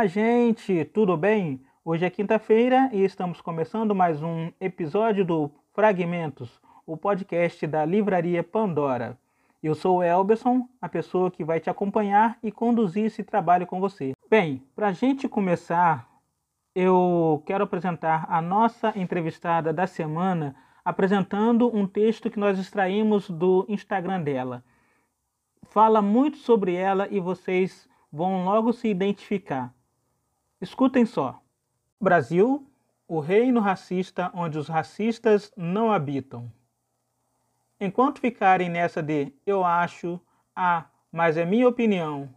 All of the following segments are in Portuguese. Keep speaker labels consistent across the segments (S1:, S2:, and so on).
S1: Olá, gente, tudo bem? Hoje é quinta-feira e estamos começando mais um episódio do Fragmentos, o podcast da Livraria Pandora. Eu sou o Elberson, a pessoa que vai te acompanhar e conduzir esse trabalho com você. Bem, para a gente começar, eu quero apresentar a nossa entrevistada da semana, apresentando um texto que nós extraímos do Instagram dela. Fala muito sobre ela e vocês vão logo se identificar. Escutem só. Brasil, o reino racista onde os racistas não habitam. Enquanto ficarem nessa de eu acho, ah, mas é minha opinião,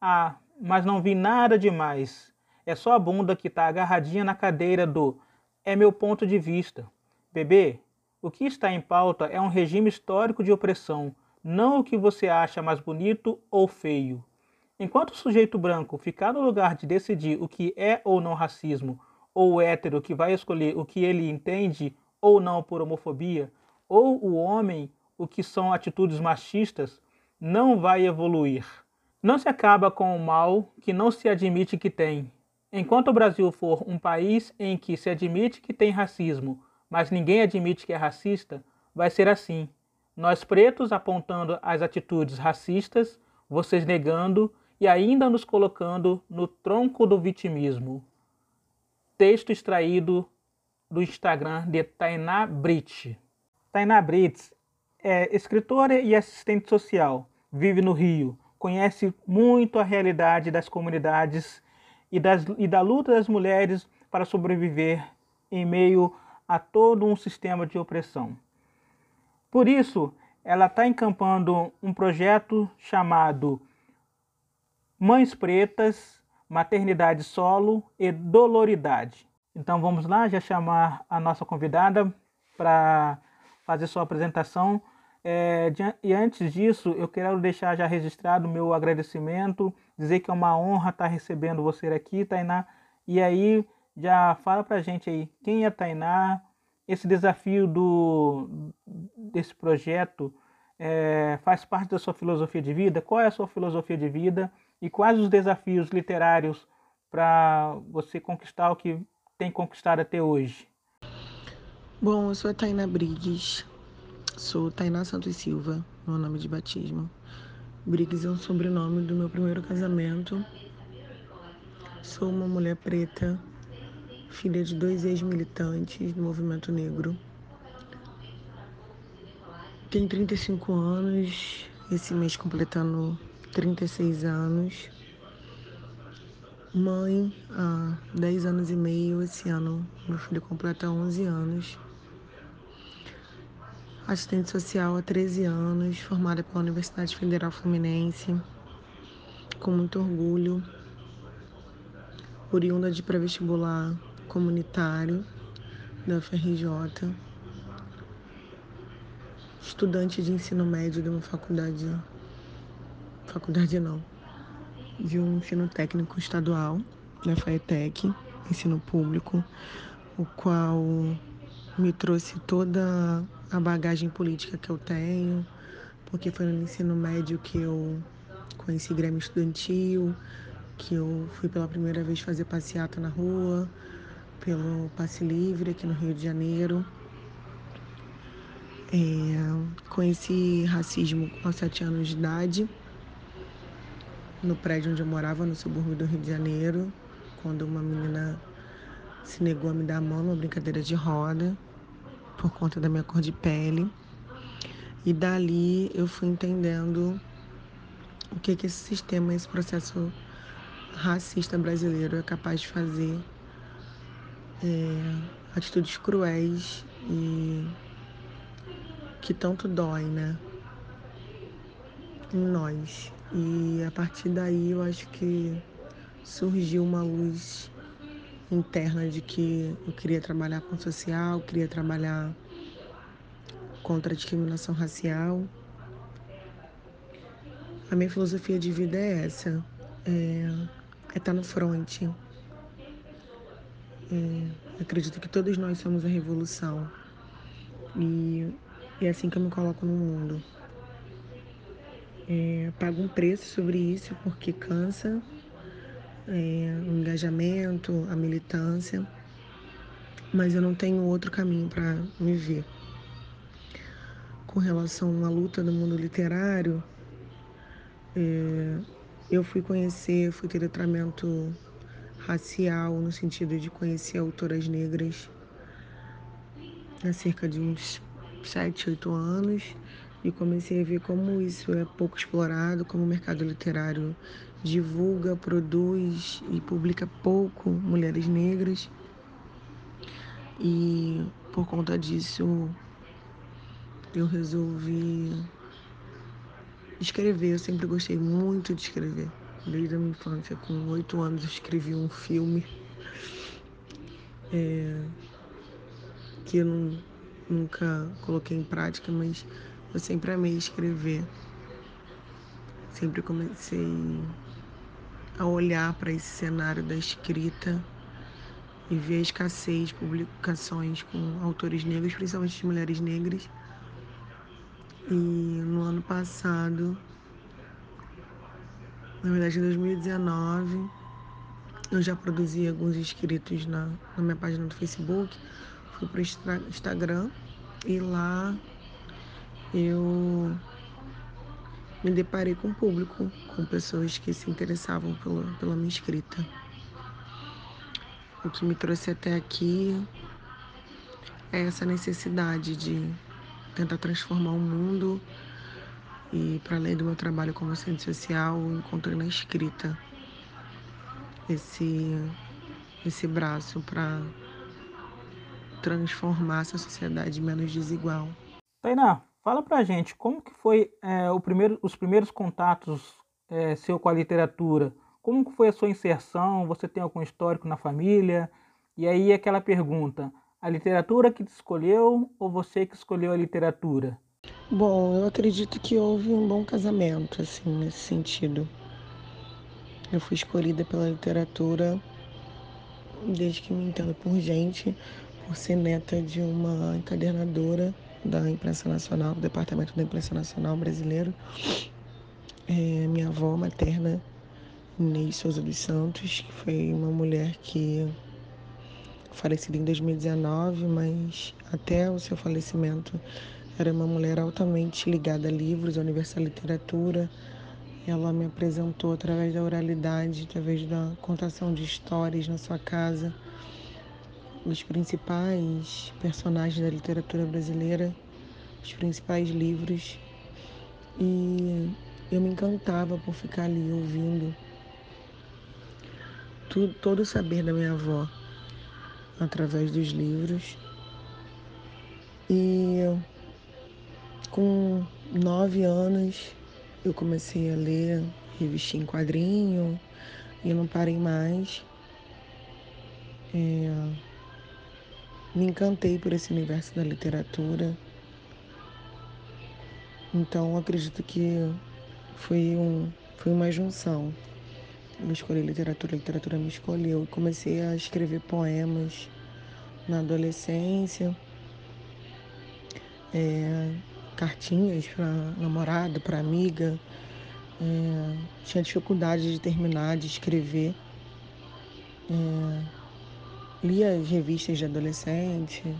S1: ah, mas não vi nada demais, é só a bunda que está agarradinha na cadeira do é meu ponto de vista. Bebê, o que está em pauta é um regime histórico de opressão, não o que você acha mais bonito ou feio. Enquanto o sujeito branco ficar no lugar de decidir o que é ou não racismo, ou o hétero que vai escolher o que ele entende ou não por homofobia, ou o homem o que são atitudes machistas, não vai evoluir. Não se acaba com o mal que não se admite que tem. Enquanto o Brasil for um país em que se admite que tem racismo, mas ninguém admite que é racista, vai ser assim. Nós pretos apontando as atitudes racistas, vocês negando e ainda nos colocando no tronco do vitimismo. Texto extraído do Instagram de Tainá Brit. Tainá Brits é escritora e assistente social, vive no Rio, conhece muito a realidade das comunidades e, das, e da luta das mulheres para sobreviver em meio a todo um sistema de opressão. Por isso, ela está encampando um projeto chamado Mães Pretas, Maternidade Solo e Doloridade. Então vamos lá, já chamar a nossa convidada para fazer sua apresentação. É, e antes disso, eu quero deixar já registrado o meu agradecimento, dizer que é uma honra estar recebendo você aqui, Tainá. E aí, já fala para gente aí, quem é Tainá? Esse desafio do, desse projeto é, faz parte da sua filosofia de vida? Qual é a sua filosofia de vida? E quais os desafios literários para você conquistar o que tem conquistado até hoje?
S2: Bom, eu sou a Tainá Briggs, sou Tainá Santos Silva, meu nome de batismo. Briggs é um sobrenome do meu primeiro casamento. Sou uma mulher preta, filha de dois ex-militantes do movimento negro. Tenho 35 anos, esse mês completando 36 anos, mãe há 10 anos e meio. Esse ano, meu filho completa 11 anos. Assistente social há 13 anos, formada pela Universidade Federal Fluminense, com muito orgulho, oriunda de pré-vestibular comunitário da FRJ, estudante de ensino médio de uma faculdade faculdade não, de um ensino técnico estadual, da FAETEC, ensino público, o qual me trouxe toda a bagagem política que eu tenho, porque foi no ensino médio que eu conheci Grêmio Estudantil, que eu fui pela primeira vez fazer passeata na rua, pelo Passe Livre aqui no Rio de Janeiro. É, conheci racismo com 7 anos de idade no prédio onde eu morava, no subúrbio do Rio de Janeiro, quando uma menina se negou a me dar a mão numa brincadeira de roda por conta da minha cor de pele. E dali eu fui entendendo o que, que esse sistema, esse processo racista brasileiro é capaz de fazer. É, atitudes cruéis e que tanto dói, né? Em nós. E a partir daí eu acho que surgiu uma luz interna de que eu queria trabalhar com social, queria trabalhar contra a discriminação racial. A minha filosofia de vida é essa, é, é estar no front. É, acredito que todos nós somos a revolução. E, e é assim que eu me coloco no mundo. É, pago um preço sobre isso porque cansa, é, o engajamento, a militância, mas eu não tenho outro caminho para viver. Com relação à luta no mundo literário, é, eu fui conhecer, fui ter letramento racial, no sentido de conhecer autoras negras há cerca de uns 7, 8 anos e comecei a ver como isso é pouco explorado, como o mercado literário divulga, produz e publica pouco mulheres negras. E por conta disso eu resolvi escrever. Eu sempre gostei muito de escrever. Desde a minha infância, com oito anos, eu escrevi um filme é, que eu não, nunca coloquei em prática, mas eu sempre amei escrever. Sempre comecei a olhar para esse cenário da escrita e ver a escassez de publicações com autores negros, principalmente de mulheres negras. E no ano passado, na verdade em 2019, eu já produzi alguns inscritos na, na minha página do Facebook, fui para o Instagram e lá eu me deparei com o público, com pessoas que se interessavam pela, pela minha escrita. O que me trouxe até aqui é essa necessidade de tentar transformar o mundo e para além do meu trabalho como assistente social, encontrei na escrita esse esse braço para transformar essa sociedade menos desigual.
S1: Tainá, fala pra gente como que foi é, primeiro, os primeiros contatos é, seu com a literatura. Como que foi a sua inserção? Você tem algum histórico na família? E aí aquela pergunta, a literatura que te escolheu ou você que escolheu a literatura?
S2: Bom, eu acredito que houve um bom casamento, assim, nesse sentido. Eu fui escolhida pela literatura desde que me entendo por gente, por ser neta de uma encadernadora da imprensa nacional, do departamento da imprensa nacional brasileiro. É, minha avó materna, Inês Souza dos Santos, que foi uma mulher que falecida em 2019, mas até o seu falecimento era uma mulher altamente ligada a livros, a universal literatura. Ela me apresentou através da oralidade, através da contação de histórias na sua casa, os principais personagens da literatura brasileira, os principais livros. E eu me encantava por ficar ali ouvindo tudo, todo o saber da minha avó através dos livros. E com nove anos eu comecei a ler revista em quadrinho e não parei mais. É, me encantei por esse universo da literatura. Então acredito que foi, um, foi uma junção. Eu escolhi literatura, a literatura me escolheu. Comecei a escrever poemas na adolescência, é, cartinhas para namorada, para amiga. É, tinha dificuldade de terminar de escrever. É, lia as revistas de adolescente,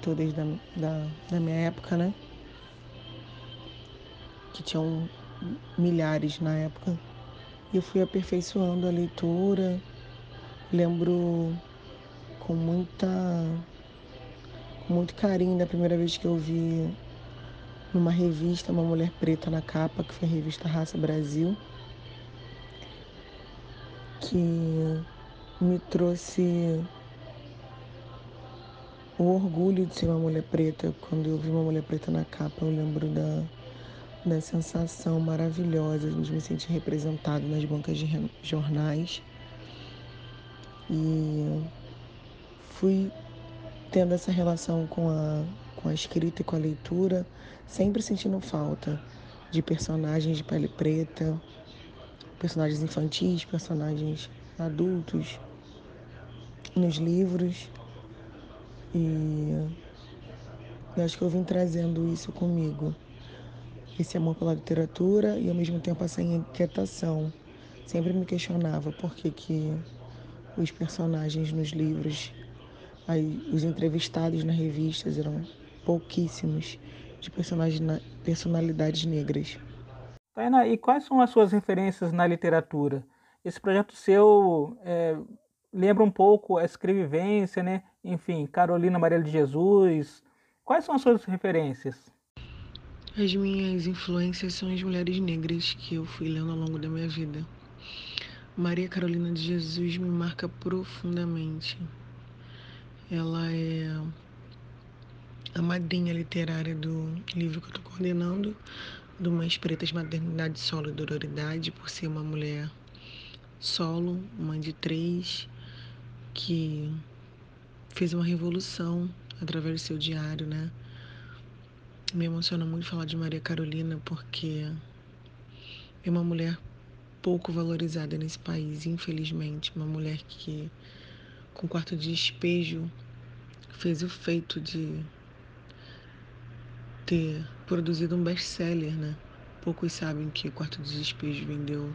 S2: todas da, da, da minha época, né? Que tinham milhares na época. E eu fui aperfeiçoando a leitura. Lembro com muita com muito carinho da primeira vez que eu vi numa revista uma mulher preta na capa, que foi a revista Raça Brasil, que me trouxe o orgulho de ser uma mulher preta. Quando eu vi uma mulher preta na capa, eu lembro da, da sensação maravilhosa de me sentir representado nas bancas de jornais. E fui tendo essa relação com a, com a escrita e com a leitura, sempre sentindo falta de personagens de pele preta, personagens infantis, personagens adultos nos livros. E eu acho que eu vim trazendo isso comigo. Esse amor pela literatura e ao mesmo tempo essa inquietação sempre me questionava por que, que os personagens nos livros, aí, os entrevistados nas revistas eram pouquíssimos de personagens, personalidades negras.
S1: Tainá, e quais são as suas referências na literatura? Esse projeto seu é, lembra um pouco a escrevivência, né? Enfim, Carolina Maria de Jesus. Quais são as suas referências?
S2: As minhas influências são as mulheres negras que eu fui lendo ao longo da minha vida. Maria Carolina de Jesus me marca profundamente. Ela é a madrinha literária do livro que eu estou coordenando, do Mães Pretas, Maternidade, Solo e Dororidade, por ser uma mulher solo, mãe de três, que fez uma revolução através do seu diário, né? Me emociona muito falar de Maria Carolina porque é uma mulher pouco valorizada nesse país, infelizmente. Uma mulher que, com quarto de despejo, fez o feito de ter produzido um best-seller, né? Poucos sabem que o Quarto de Despejo vendeu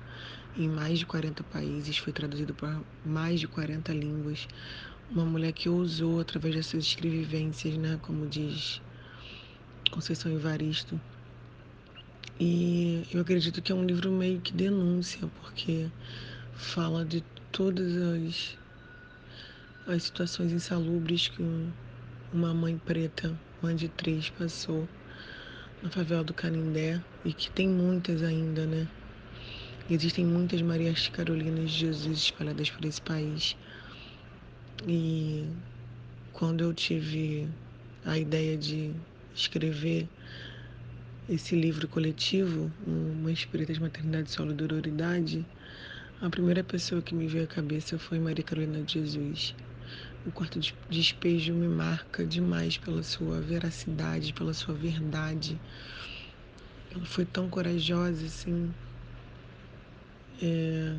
S2: em mais de 40 países, foi traduzido para mais de 40 línguas. Uma mulher que ousou, através das suas escrevivências, né, como diz Conceição Evaristo. E eu acredito que é um livro meio que denúncia, porque fala de todas as, as situações insalubres que uma mãe preta, mãe de três, passou na favela do Canindé e que tem muitas ainda, né? Existem muitas Marias Carolinas de Jesus espalhadas por esse país. E quando eu tive a ideia de escrever esse livro coletivo, Uma Espírita de Maternidade, Solo e Dororidade, a primeira pessoa que me veio à cabeça foi Maria Carolina de Jesus. O quarto de despejo me marca demais pela sua veracidade, pela sua verdade. Ela foi tão corajosa, assim. É...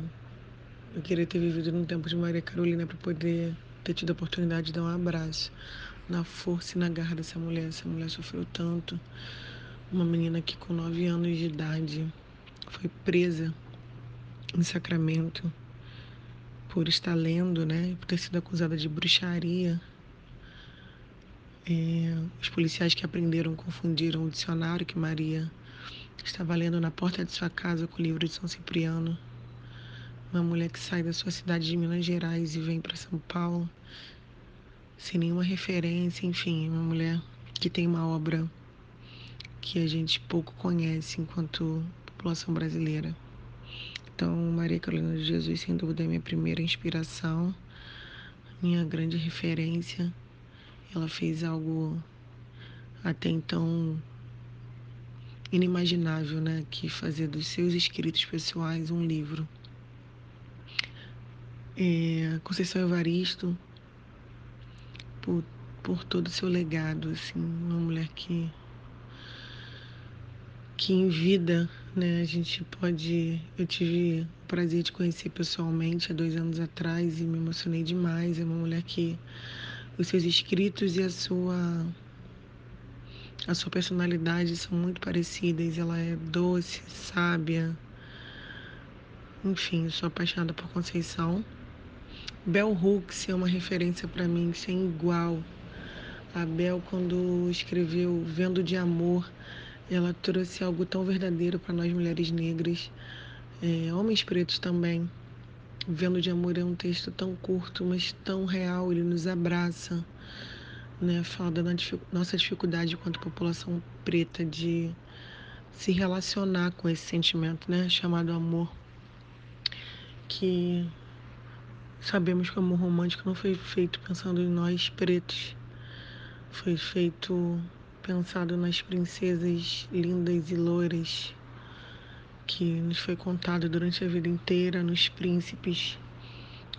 S2: Eu queria ter vivido num tempo de Maria Carolina para poder ter tido a oportunidade de dar um abraço na força e na garra dessa mulher. Essa mulher sofreu tanto. Uma menina que com nove anos de idade foi presa em Sacramento por estar lendo, né, por ter sido acusada de bruxaria. É, os policiais que aprenderam confundiram o dicionário que Maria estava lendo na porta de sua casa com o livro de São Cipriano. Uma mulher que sai da sua cidade de Minas Gerais e vem para São Paulo sem nenhuma referência, enfim, uma mulher que tem uma obra que a gente pouco conhece enquanto população brasileira. Então, Maria Carolina de Jesus, sem dúvida, é minha primeira inspiração, minha grande referência. Ela fez algo até então inimaginável, né? Que fazer dos seus escritos pessoais um livro. É, Conceição Evaristo, por, por todo o seu legado, assim, uma mulher que que em vida, né, a gente pode. Eu tive o prazer de conhecer pessoalmente há dois anos atrás e me emocionei demais. É uma mulher que os seus escritos e a sua a sua personalidade são muito parecidas. Ela é doce, sábia. Enfim, sou apaixonada por Conceição. Bell Hooks é uma referência para mim sem igual. A Bell, quando escreveu Vendo de Amor, ela trouxe algo tão verdadeiro para nós mulheres negras, é, homens pretos também. Vendo de Amor é um texto tão curto, mas tão real, ele nos abraça, né? Fala da nossa dificuldade quanto população preta de se relacionar com esse sentimento, né? Chamado amor, que sabemos que o amor romântico não foi feito pensando em nós pretos, foi feito pensado nas princesas lindas e loiras que nos foi contado durante a vida inteira, nos príncipes,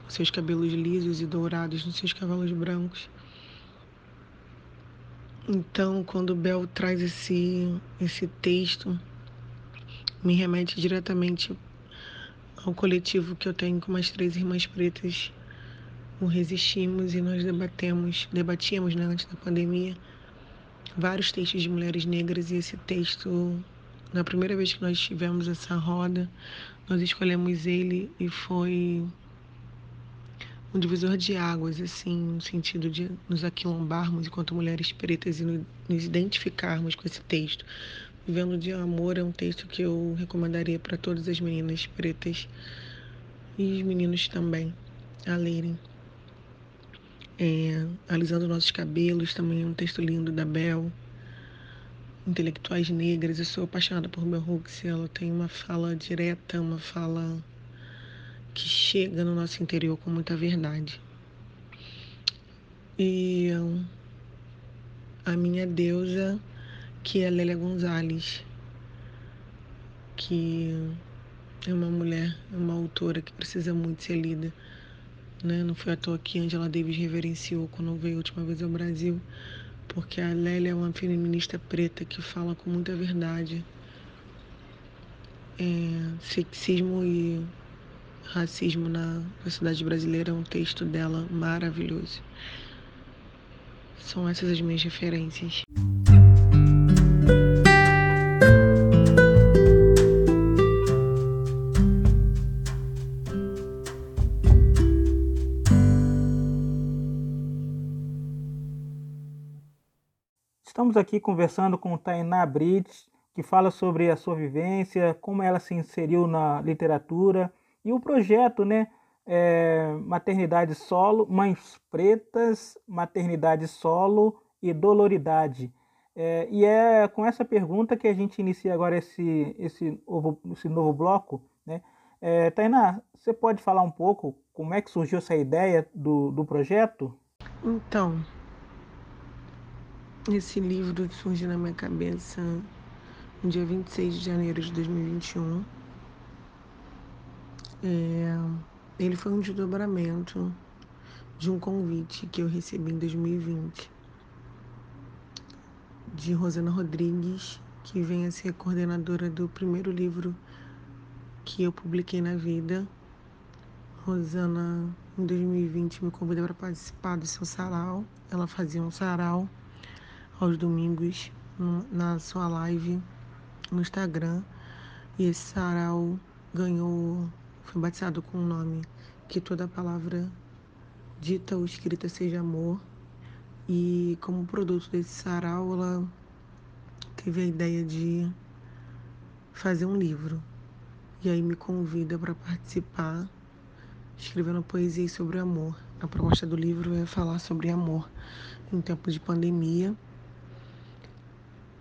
S2: com seus cabelos lisos e dourados, nos seus cavalos brancos. Então, quando Bel traz esse, esse texto, me remete diretamente ao coletivo que eu tenho com umas três irmãs pretas, o Resistimos, e nós debatemos, debatíamos né, antes da pandemia vários textos de mulheres negras e esse texto Na primeira vez que nós tivemos essa roda, nós escolhemos ele e foi um divisor de águas, assim, no sentido de nos aquilombarmos enquanto mulheres pretas e nos identificarmos com esse texto. Vivendo de Amor é um texto que eu recomendaria para todas as meninas pretas e os meninos também a lerem. É, Alisando Nossos Cabelos, também é um texto lindo da Bel. Intelectuais Negras, eu sou apaixonada por Bell Hooks, ela tem uma fala direta, uma fala que chega no nosso interior com muita verdade. E a minha deusa, que é Lélia Gonzalez, que é uma mulher, uma autora que precisa muito ser lida. Né? Não foi à toa que Angela Davis reverenciou quando veio a última vez ao Brasil, porque a Lélia é uma feminista preta que fala com muita verdade. É, sexismo e Racismo na Sociedade Brasileira é um texto dela maravilhoso. São essas as minhas referências.
S1: Estamos aqui conversando com Tainá Brits, que fala sobre a sua vivência, como ela se inseriu na literatura e o projeto, né? É, maternidade solo, mães pretas, maternidade solo e doloridade. É, e é com essa pergunta que a gente inicia agora esse, esse, novo, esse novo bloco. Né? É, Tainá, você pode falar um pouco como é que surgiu essa ideia do, do projeto?
S2: Então, esse livro surgiu na minha cabeça no dia 26 de janeiro de 2021 é, ele foi um desdobramento de um convite que eu recebi em 2020 de Rosana Rodrigues, que vem a ser coordenadora do primeiro livro que eu publiquei na vida. Rosana, em 2020, me convidou para participar do seu sarau. Ela fazia um sarau aos domingos na sua live no Instagram. E esse sarau ganhou foi batizado com o nome Que Toda Palavra Dita ou Escrita Seja Amor. E como produto desse sarau, ela teve a ideia de fazer um livro. E aí me convida para participar, escrevendo poesia sobre amor. A proposta do livro é falar sobre amor em tempos de pandemia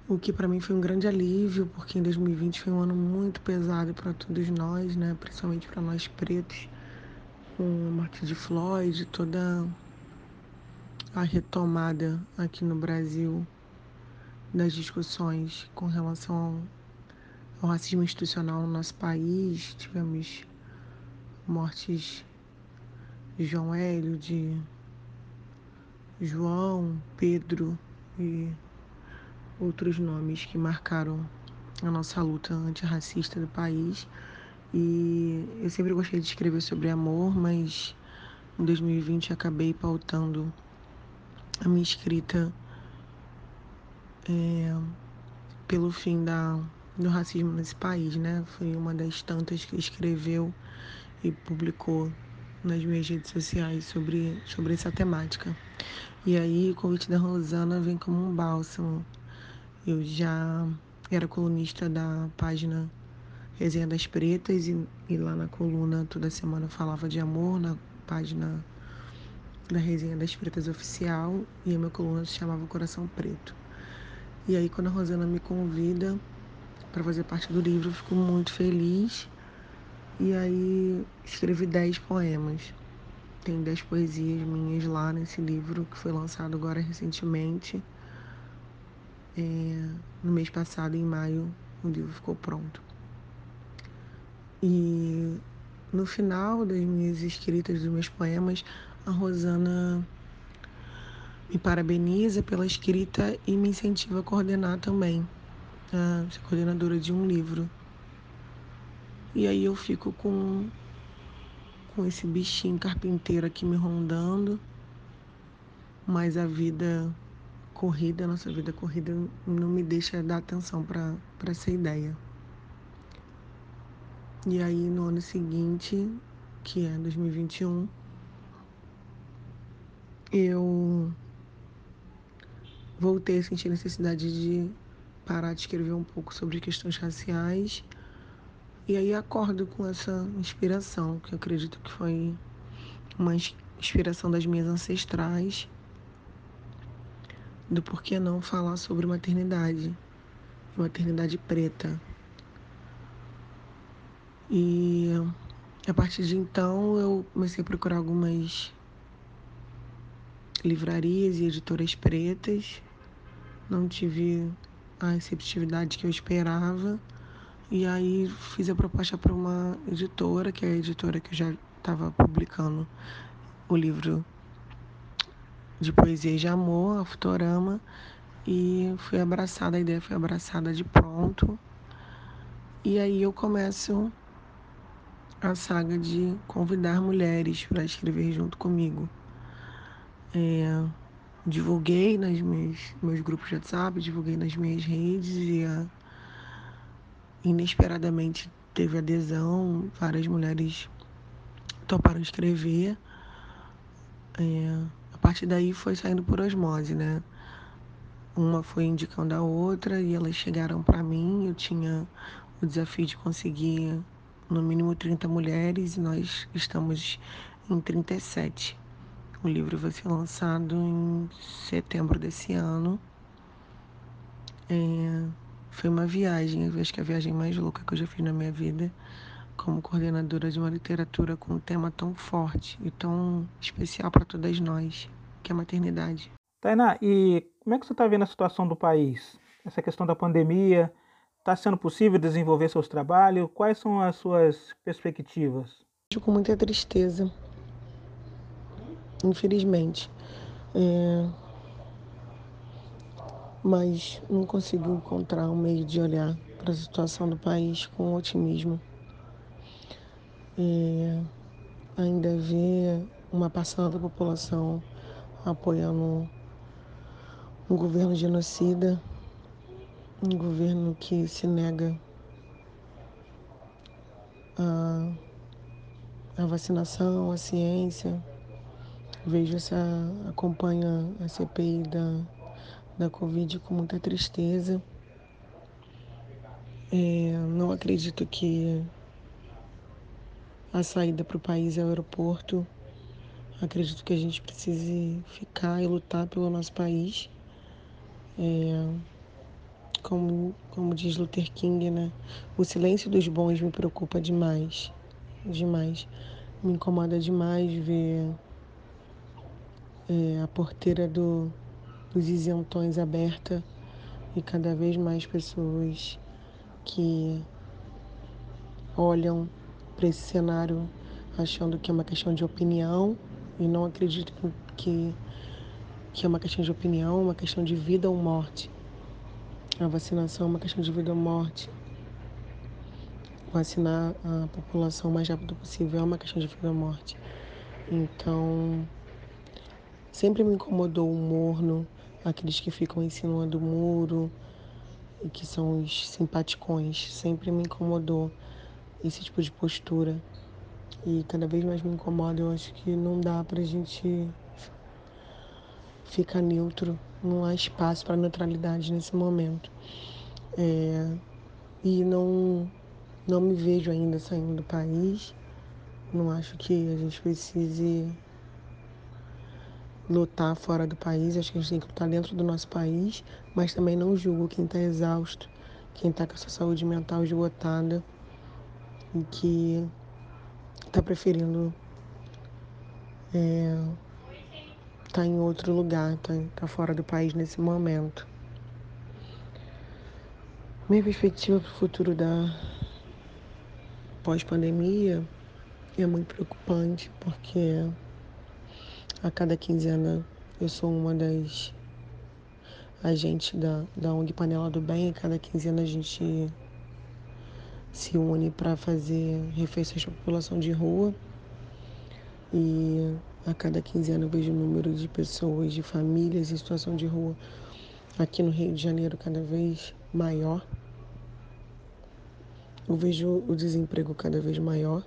S2: o que para mim foi um grande alívio, porque em 2020 foi um ano muito pesado para todos nós, né? principalmente para nós pretos, com a morte de Floyd, toda a retomada aqui no Brasil das discussões com relação ao, racismo institucional no nosso país. Tivemos mortes de João Hélio, de João, Pedro e outros nomes que marcaram a nossa luta antirracista do país. E eu sempre gostei de escrever sobre amor, mas em 2020 acabei pautando a minha escrita é, pelo fim da, do racismo nesse país, né? Foi uma das tantas que escreveu e publicou nas minhas redes sociais sobre, sobre essa temática. E aí o convite da Rosana vem como um bálsamo eu já era colunista da página Resenha das Pretas e, e lá na coluna toda semana falava de amor na página da Resenha das Pretas Oficial e a minha coluna se chamava Coração Preto. E aí quando a Rosana me convida para fazer parte do livro, eu fico muito feliz. E aí escrevi dez poemas. Tem dez poesias minhas lá nesse livro que foi lançado agora recentemente. É, no mês passado, em maio, o livro ficou pronto. E no final das minhas escritas, dos meus poemas, a Rosana me parabeniza pela escrita e me incentiva a coordenar também, a ser coordenadora de um livro. E aí eu fico com, com esse bichinho carpinteiro aqui me rondando, mas a vida corrida, nossa vida corrida não me deixa dar atenção para essa ideia. E aí no ano seguinte, que é 2021, eu voltei a sentir necessidade de parar de escrever um pouco sobre questões raciais. E aí acordo com essa inspiração, que eu acredito que foi uma inspiração das minhas ancestrais, do porquê não falar sobre maternidade, maternidade preta. E a partir de então eu comecei a procurar algumas livrarias e editoras pretas. Não tive a receptividade que eu esperava. E aí fiz a proposta para uma editora, que é a editora que eu já estava publicando o livro de poesia de amor, a Futorama, e fui abraçada, a ideia foi abraçada de pronto. E aí eu começo a saga de convidar mulheres para escrever junto comigo. É, divulguei nas minhas, meus grupos de WhatsApp, divulguei nas minhas redes e a, inesperadamente teve adesão, várias mulheres toparam escrever. É, a partir daí foi saindo por osmose, né? Uma foi indicando a outra e elas chegaram para mim. Eu tinha o desafio de conseguir no mínimo 30 mulheres e nós estamos em 37. O livro vai ser lançado em setembro desse ano. É, foi uma viagem, acho que é a viagem mais louca que eu já fiz na minha vida, como coordenadora de uma literatura com um tema tão forte e tão especial para todas nós, que é a maternidade.
S1: Tainá, e como é que você está vendo a situação do país? Essa questão da pandemia, está sendo possível desenvolver seus trabalhos? Quais são as suas perspectivas?
S2: Com muita tristeza infelizmente. É... Mas não consigo encontrar um meio de olhar para a situação do país com otimismo. Ainda ver uma parcela da população apoiando um governo genocida, um governo que se nega a, a vacinação, a ciência, Vejo essa, acompanho a CPI da, da Covid com muita tristeza. É, não acredito que a saída para o país é o aeroporto. Acredito que a gente precise ficar e lutar pelo nosso país. É, como, como diz Luther King, né? O silêncio dos bons me preocupa demais. Demais. Me incomoda demais ver é, a porteira do, dos isentões aberta e cada vez mais pessoas que olham para esse cenário achando que é uma questão de opinião e não acreditam que, que é uma questão de opinião, uma questão de vida ou morte. A vacinação é uma questão de vida ou morte. Vacinar a população o mais rápido possível é uma questão de vida ou morte. Então, Sempre me incomodou o morno, aqueles que ficam em cima do muro e que são os simpaticões. Sempre me incomodou esse tipo de postura. E cada vez mais me incomoda. Eu acho que não dá pra gente ficar neutro. Não há espaço para neutralidade nesse momento. É, e não, não me vejo ainda saindo do país. Não acho que a gente precise lutar fora do país, acho que a gente tem que lutar dentro do nosso país, mas também não julgo quem está exausto, quem está com a sua saúde mental esgotada que está preferindo é, tá em outro lugar, tá, tá fora do país nesse momento. Minha perspectiva para o futuro da pós-pandemia é muito preocupante, porque a cada quinzena eu sou uma das agentes da, da ONG Panela do Bem. A cada quinzena a gente se une para fazer refeições para população de rua. E a cada quinzena eu vejo o número de pessoas, de famílias em situação de rua aqui no Rio de Janeiro cada vez maior. Eu vejo o desemprego cada vez maior.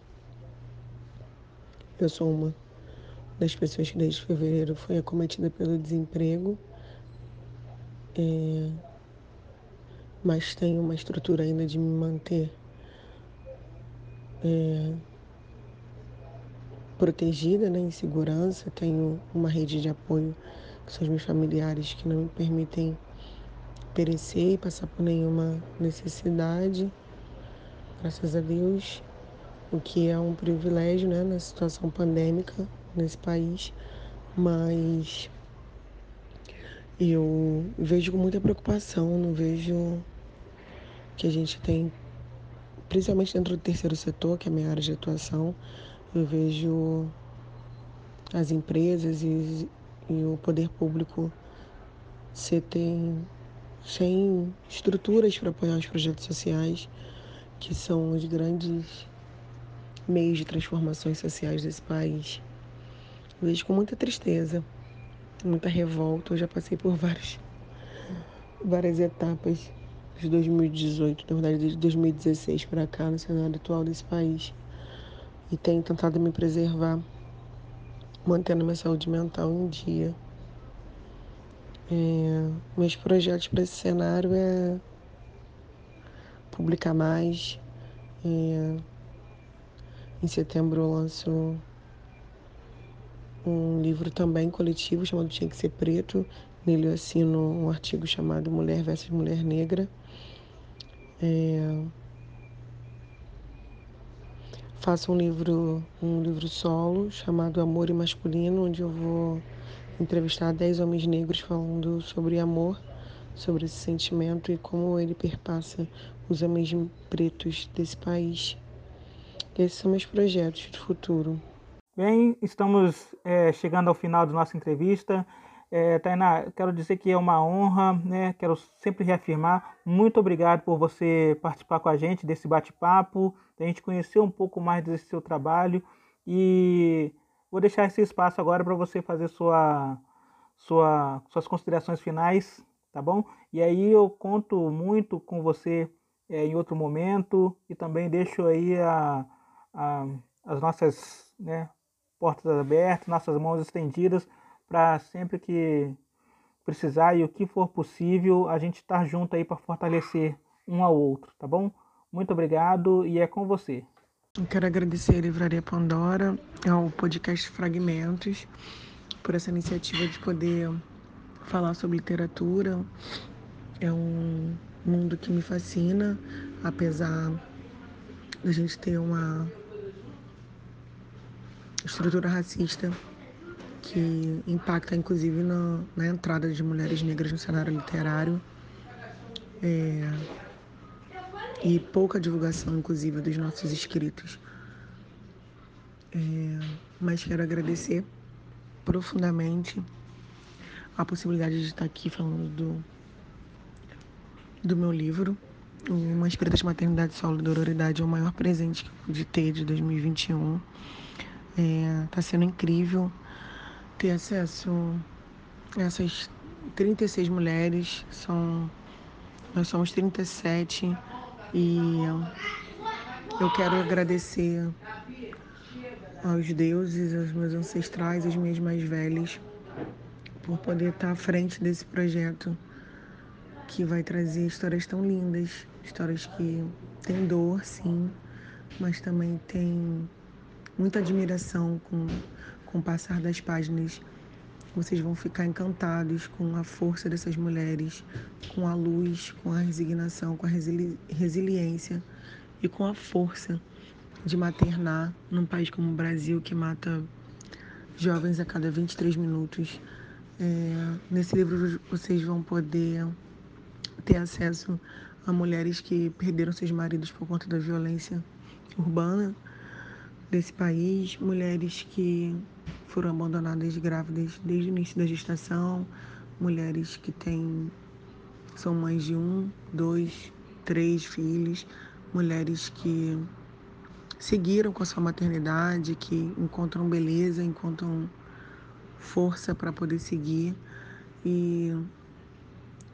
S2: Eu sou uma das pessoas que desde fevereiro foi acometida pelo desemprego. É, mas tenho uma estrutura ainda de me manter é, protegida, né, em segurança. Tenho uma rede de apoio, que são os meus familiares, que não me permitem perecer e passar por nenhuma necessidade, graças a Deus, o que é um privilégio, né, na situação pandêmica nesse país, mas eu vejo com muita preocupação, não vejo que a gente tem, principalmente dentro do terceiro setor, que é a minha área de atuação, eu vejo as empresas e, e o poder público se tem, sem estruturas para apoiar os projetos sociais, que são os grandes meios de transformações sociais desse país. Eu vejo com muita tristeza, muita revolta. Eu já passei por várias, várias etapas de 2018, na verdade desde 2016 para cá, no cenário atual desse país. E tenho tentado me preservar, mantendo minha saúde mental em dia. É, meus projetos para esse cenário é publicar mais. É, em setembro eu lanço um livro também coletivo chamado Tinha que Ser Preto. Nele eu assino um artigo chamado Mulher versus Mulher Negra. É... Faço um livro, um livro solo chamado Amor e Masculino, onde eu vou entrevistar 10 homens negros falando sobre amor, sobre esse sentimento e como ele perpassa os homens pretos desse país. Esses são meus projetos de futuro.
S1: Bem, estamos é, chegando ao final da nossa entrevista. É, Tainá, quero dizer que é uma honra, né? Quero sempre reafirmar. Muito obrigado por você participar com a gente desse bate-papo, a gente conhecer um pouco mais desse seu trabalho e vou deixar esse espaço agora para você fazer sua, sua, suas considerações finais, tá bom? E aí eu conto muito com você é, em outro momento e também deixo aí a, a as nossas né, portas abertas, nossas mãos estendidas para sempre que precisar e o que for possível, a gente estar tá junto aí para fortalecer um ao outro, tá bom? Muito obrigado e é com você.
S2: Eu quero agradecer a Livraria Pandora, ao podcast Fragmentos, por essa iniciativa de poder falar sobre literatura. É um mundo que me fascina, apesar da gente ter uma estrutura racista que impacta inclusive na, na entrada de mulheres negras no cenário literário. É, e pouca divulgação, inclusive, dos nossos escritos. É, mas quero agradecer profundamente a possibilidade de estar aqui falando do, do meu livro. Uma Escrita de Maternidade Solo Dororidade é o maior presente que eu pude ter de 2021. Está é, tá sendo incrível ter acesso a essas 36 mulheres, são, nós somos 37 e eu quero agradecer aos deuses, aos meus ancestrais, às minhas mais velhas, por poder estar à frente desse projeto que vai trazer histórias tão lindas, histórias que têm dor, sim, mas também tem muita admiração com com o passar das páginas, vocês vão ficar encantados com a força dessas mulheres, com a luz, com a resignação, com a resili resiliência e com a força de maternar num país como o Brasil, que mata jovens a cada 23 minutos. É, nesse livro vocês vão poder ter acesso a mulheres que perderam seus maridos por conta da violência urbana desse país, mulheres que foram abandonadas grávidas desde o início da gestação, mulheres que têm são mães de um, dois, três filhos, mulheres que seguiram com a sua maternidade, que encontram beleza, encontram força para poder seguir e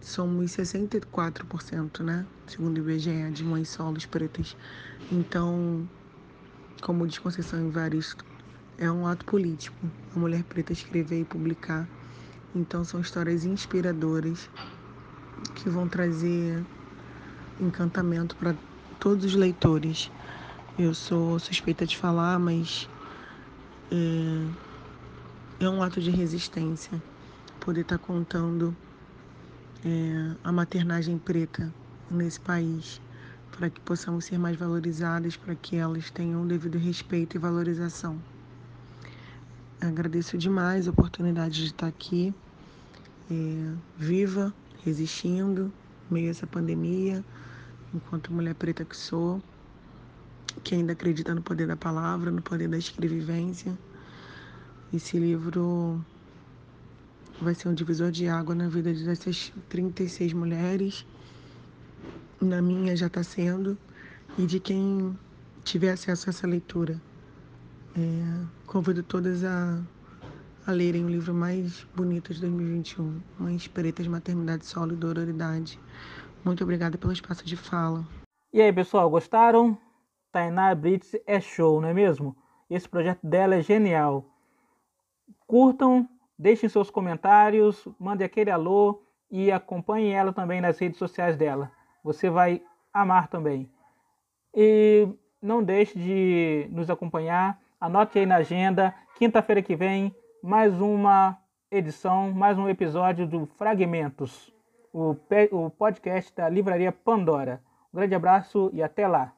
S2: somos 64%, né? Segundo o IBGE, de mães solos pretas. Então, como diz Conceição Evaristo, é um ato político a mulher preta escrever e publicar. Então, são histórias inspiradoras que vão trazer encantamento para todos os leitores. Eu sou suspeita de falar, mas é, é um ato de resistência poder estar tá contando é, a maternagem preta nesse país, para que possamos ser mais valorizadas, para que elas tenham o devido respeito e valorização. Agradeço demais a oportunidade de estar aqui, é, viva, resistindo, meio a essa pandemia, enquanto mulher preta que sou, que ainda acredita no poder da palavra, no poder da escrevivência. Esse livro vai ser um divisor de água na vida dessas 36 mulheres. Na minha já está sendo. E de quem tiver acesso a essa leitura. É, convido todas a, a lerem o livro mais bonito de 2021, Mães Pretas, Maternidade, Solo e Dororidade. Muito obrigada pelo espaço de fala.
S1: E aí, pessoal, gostaram? Tainá Brits é show, não é mesmo? Esse projeto dela é genial. Curtam, Deixem seus comentários, mande aquele alô e acompanhe ela também nas redes sociais dela. Você vai amar também. E não deixe de nos acompanhar. Anote aí na agenda. Quinta-feira que vem, mais uma edição, mais um episódio do Fragmentos, o, podcast da Livraria Pandora. Um grande abraço e até lá.